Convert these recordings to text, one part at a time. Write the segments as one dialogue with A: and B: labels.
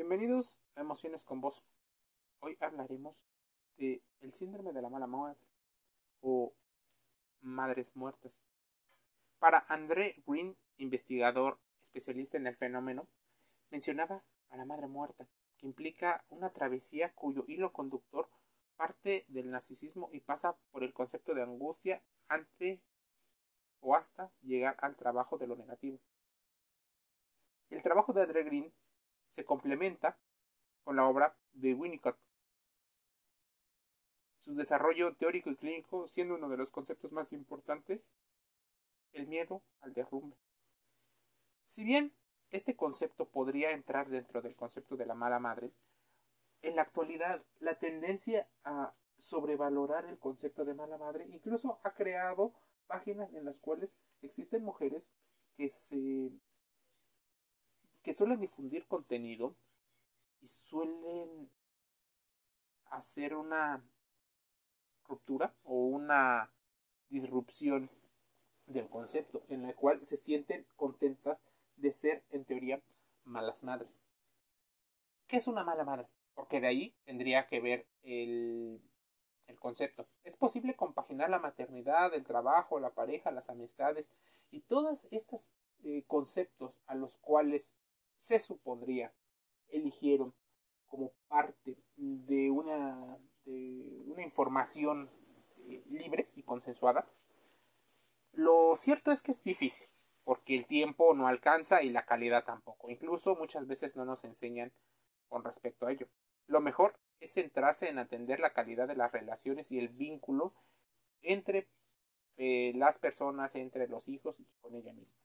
A: Bienvenidos a Emociones con Vos. Hoy hablaremos de el síndrome de la mala muerte o madres muertas. Para André Green, investigador especialista en el fenómeno, mencionaba a la madre muerta, que implica una travesía cuyo hilo conductor parte del narcisismo y pasa por el concepto de angustia ante o hasta llegar al trabajo de lo negativo. El trabajo de André Green se complementa con la obra de Winnicott. Su desarrollo teórico y clínico siendo uno de los conceptos más importantes, el miedo al derrumbe. Si bien este concepto podría entrar dentro del concepto de la mala madre, en la actualidad la tendencia a sobrevalorar el concepto de mala madre incluso ha creado páginas en las cuales existen mujeres que se que suelen difundir contenido y suelen hacer una ruptura o una disrupción del concepto en la cual se sienten contentas de ser en teoría malas madres. ¿Qué es una mala madre? Porque de ahí tendría que ver el, el concepto. Es posible compaginar la maternidad, el trabajo, la pareja, las amistades y todos estos eh, conceptos a los cuales se supondría eligieron como parte de una, de una información eh, libre y consensuada. Lo cierto es que es difícil, porque el tiempo no alcanza y la calidad tampoco. Incluso muchas veces no nos enseñan con respecto a ello. Lo mejor es centrarse en atender la calidad de las relaciones y el vínculo entre eh, las personas, entre los hijos y con ella misma.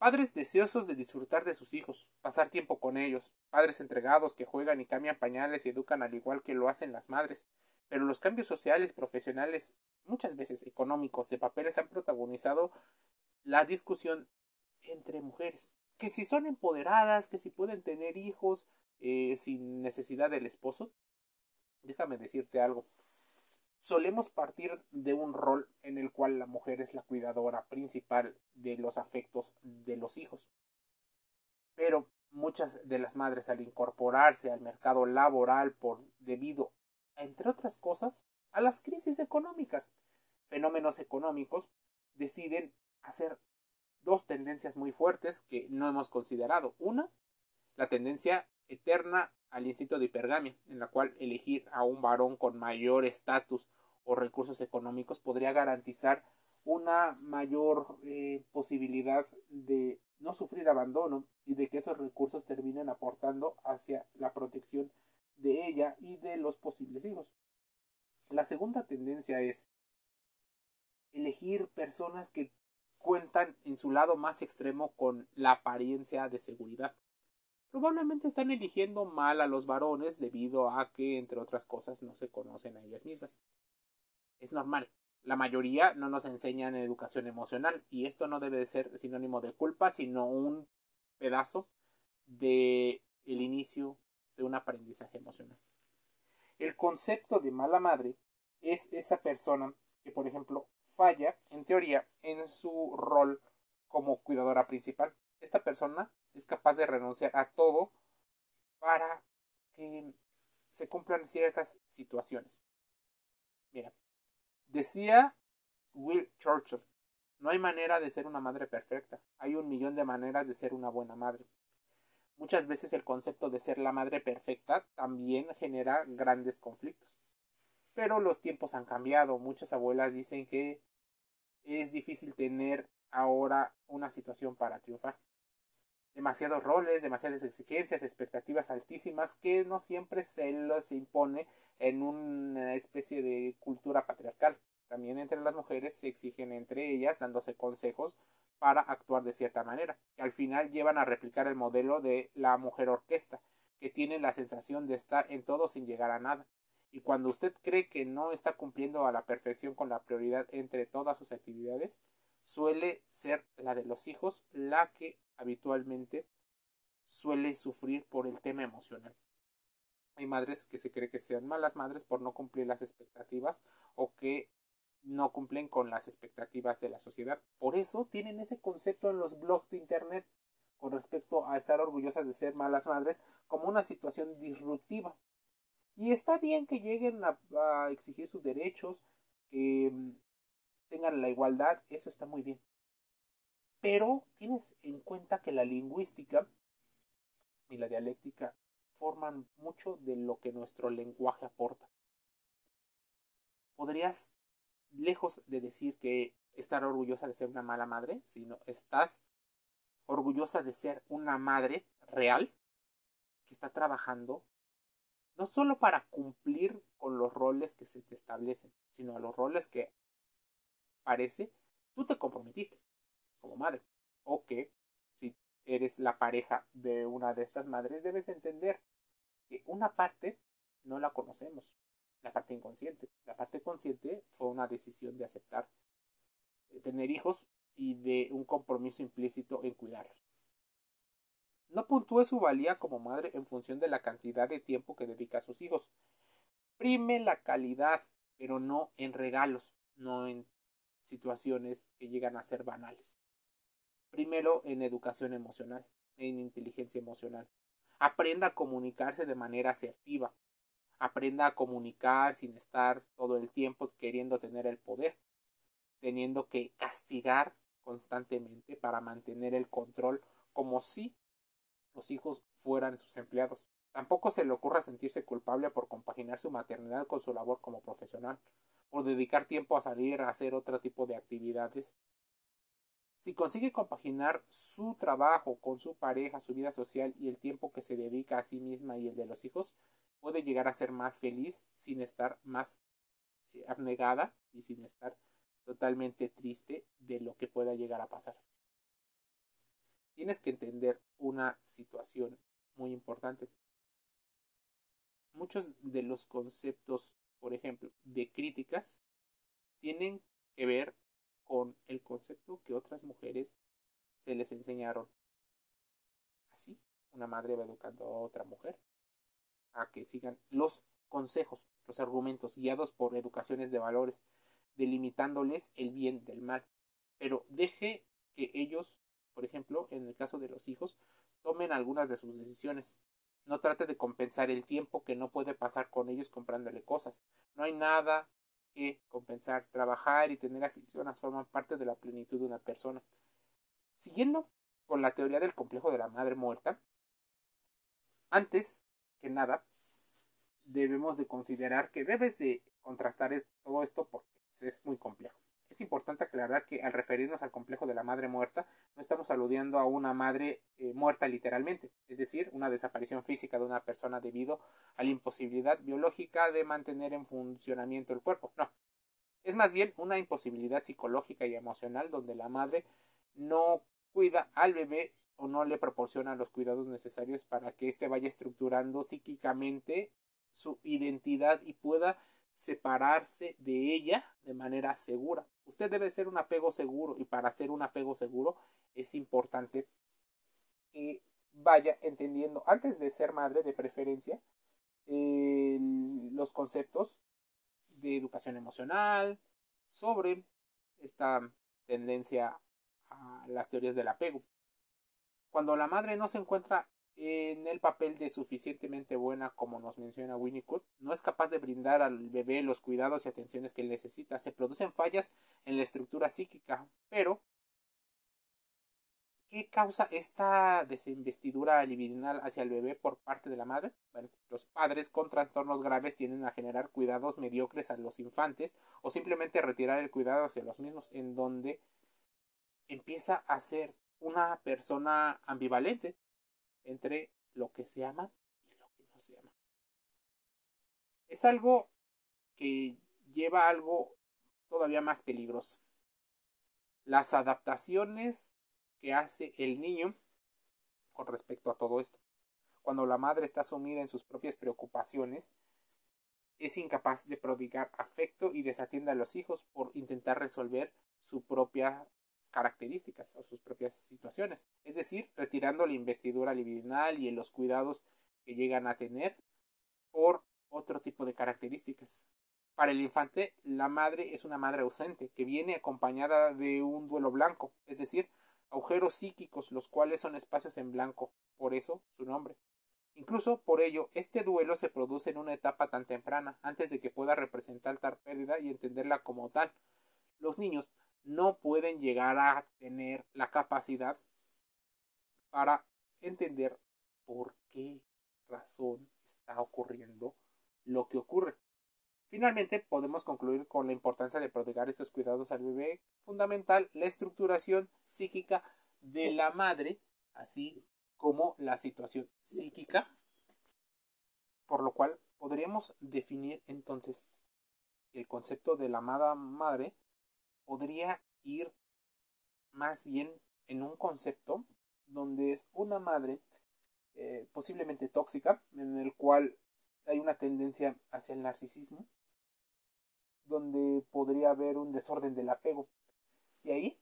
A: Padres deseosos de disfrutar de sus hijos, pasar tiempo con ellos, padres entregados que juegan y cambian pañales y educan al igual que lo hacen las madres, pero los cambios sociales, profesionales, muchas veces económicos, de papeles han protagonizado la discusión entre mujeres, que si son empoderadas, que si pueden tener hijos eh, sin necesidad del esposo. Déjame decirte algo, solemos partir de un rol en el cual la mujer es la cuidadora principal de los afectos de los hijos. Pero muchas de las madres al incorporarse al mercado laboral por debido, entre otras cosas, a las crisis económicas, fenómenos económicos, deciden hacer dos tendencias muy fuertes que no hemos considerado. Una, la tendencia eterna al instinto de hipergamia, en la cual elegir a un varón con mayor estatus o recursos económicos podría garantizar una mayor eh, posibilidad de no sufrir abandono y de que esos recursos terminen aportando hacia la protección de ella y de los posibles hijos. La segunda tendencia es elegir personas que cuentan en su lado más extremo con la apariencia de seguridad. Probablemente están eligiendo mal a los varones debido a que, entre otras cosas, no se conocen a ellas mismas. Es normal. La mayoría no nos enseñan educación emocional y esto no debe de ser sinónimo de culpa, sino un pedazo de el inicio de un aprendizaje emocional. El concepto de mala madre es esa persona que, por ejemplo, falla, en teoría, en su rol como cuidadora principal. Esta persona es capaz de renunciar a todo para que se cumplan ciertas situaciones. Mira, decía Will Churchill, no hay manera de ser una madre perfecta, hay un millón de maneras de ser una buena madre. Muchas veces el concepto de ser la madre perfecta también genera grandes conflictos. Pero los tiempos han cambiado. Muchas abuelas dicen que es difícil tener ahora una situación para triunfar demasiados roles, demasiadas exigencias, expectativas altísimas que no siempre se los impone en una especie de cultura patriarcal. También entre las mujeres se exigen entre ellas dándose consejos para actuar de cierta manera, que al final llevan a replicar el modelo de la mujer orquesta, que tiene la sensación de estar en todo sin llegar a nada. Y cuando usted cree que no está cumpliendo a la perfección con la prioridad entre todas sus actividades, suele ser la de los hijos la que habitualmente suele sufrir por el tema emocional. Hay madres que se cree que sean malas madres por no cumplir las expectativas o que no cumplen con las expectativas de la sociedad. Por eso tienen ese concepto en los blogs de internet. con respecto a estar orgullosas de ser malas madres como una situación disruptiva. Y está bien que lleguen a, exigir sus derechos, que mm, tengan la igualdad, eso está muy bien. Pero tienes en cuenta que la lingüística y la dialéctica forman mucho de lo que nuestro lenguaje aporta. Podrías, lejos de decir que estar orgullosa de ser una mala madre, sino estás orgullosa de ser una madre real que está trabajando no solo para cumplir con los roles que se te establecen, sino a los roles que parece tú te comprometiste como madre o que si eres la pareja de una de estas madres debes entender que una parte no la conocemos, la parte inconsciente. La parte consciente fue una decisión de aceptar tener hijos y de un compromiso implícito en cuidarlos. No puntúe su valía como madre en función de la cantidad de tiempo que dedica a sus hijos. Prime la calidad, pero no en regalos, no en situaciones que llegan a ser banales. Primero en educación emocional, en inteligencia emocional. Aprenda a comunicarse de manera asertiva. Aprenda a comunicar sin estar todo el tiempo queriendo tener el poder teniendo que castigar constantemente para mantener el control como si los hijos fueran sus empleados. Tampoco se le ocurra sentirse culpable por compaginar su maternidad con su labor como profesional, por dedicar tiempo a salir a hacer otro tipo de actividades. Si consigue compaginar su trabajo con su pareja, su vida social y el tiempo que se dedica a sí misma y el de los hijos, puede llegar a ser más feliz sin estar más eh, abnegada y sin estar totalmente triste de lo que pueda llegar a pasar. Tienes que entender una situación muy importante. Muchos de los conceptos, por ejemplo, de críticas, tienen que ver con el concepto que otras mujeres se les enseñaron. Así, una madre va educando a otra mujer a que sigan los consejos, los argumentos guiados por educaciones de valores delimitándoles el bien del mal. Pero deje que ellos, por ejemplo, en el caso de los hijos, tomen algunas de sus decisiones. No trate de compensar el tiempo que no puede pasar con ellos comprándole cosas. No hay nada que compensar. Trabajar y tener aficiones forman parte de la plenitud de una persona. Siguiendo con la teoría del complejo de la madre muerta, antes que nada, debemos de considerar que debes de contrastar todo esto porque es muy complejo. Importante aclarar que al referirnos al complejo de la madre muerta, no estamos aludiendo a una madre eh, muerta literalmente, es decir, una desaparición física de una persona debido a la imposibilidad biológica de mantener en funcionamiento el cuerpo. No. Es más bien una imposibilidad psicológica y emocional donde la madre no cuida al bebé o no le proporciona los cuidados necesarios para que éste vaya estructurando psíquicamente su identidad y pueda separarse de ella de manera segura. Usted debe ser un apego seguro y para ser un apego seguro es importante que vaya entendiendo antes de ser madre de preferencia los conceptos de educación emocional sobre esta tendencia a las teorías del apego. Cuando la madre no se encuentra en el papel de suficientemente buena como nos menciona Winnicott, no es capaz de brindar al bebé los cuidados y atenciones que él necesita. Se producen fallas en la estructura psíquica, pero ¿qué causa esta desinvestidura libidinal hacia el bebé por parte de la madre? Bueno, los padres con trastornos graves tienden a generar cuidados mediocres a los infantes o simplemente retirar el cuidado hacia los mismos, en donde empieza a ser una persona ambivalente entre lo que se ama y lo que no se ama. Es algo que lleva algo todavía más peligroso. Las adaptaciones que hace el niño con respecto a todo esto. Cuando la madre está sumida en sus propias preocupaciones, es incapaz de prodigar afecto y desatiende a los hijos por intentar resolver su propia características o sus propias situaciones, es decir, retirando la investidura libidinal y los cuidados que llegan a tener por otro tipo de características. Para el infante, la madre es una madre ausente que viene acompañada de un duelo blanco, es decir, agujeros psíquicos, los cuales son espacios en blanco, por eso su nombre. Incluso por ello, este duelo se produce en una etapa tan temprana, antes de que pueda representar tal pérdida y entenderla como tal. Los niños no pueden llegar a tener la capacidad para entender por qué razón está ocurriendo lo que ocurre. Finalmente, podemos concluir con la importancia de prodigar estos cuidados al bebé, fundamental la estructuración psíquica de la madre, así como la situación psíquica, por lo cual podríamos definir entonces el concepto de la amada madre podría ir más bien en un concepto donde es una madre eh, posiblemente tóxica, en el cual hay una tendencia hacia el narcisismo, donde podría haber un desorden del apego. Y ahí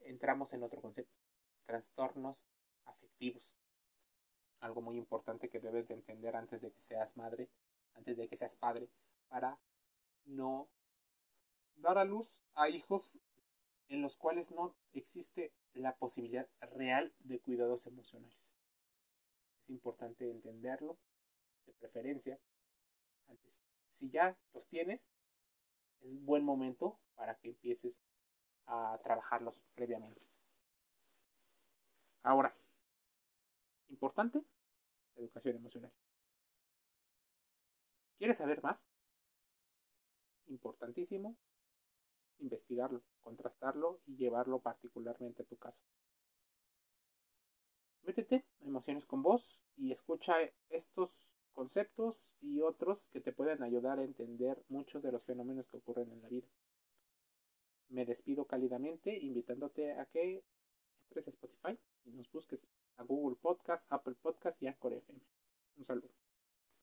A: entramos en otro concepto, trastornos afectivos. Algo muy importante que debes de entender antes de que seas madre, antes de que seas padre, para no dar a luz a hijos en los cuales no existe la posibilidad real de cuidados emocionales. Es importante entenderlo, de preferencia, antes. Si ya los tienes, es buen momento para que empieces a trabajarlos previamente. Ahora, importante, educación emocional. ¿Quieres saber más? Importantísimo, investigarlo, contrastarlo y llevarlo particularmente a tu caso. Métete a Emociones con Vos y escucha estos conceptos y otros que te pueden ayudar a entender muchos de los fenómenos que ocurren en la vida. Me despido cálidamente invitándote a que entres a Spotify y nos busques a Google Podcast, Apple Podcast y Anchor FM. Un saludo.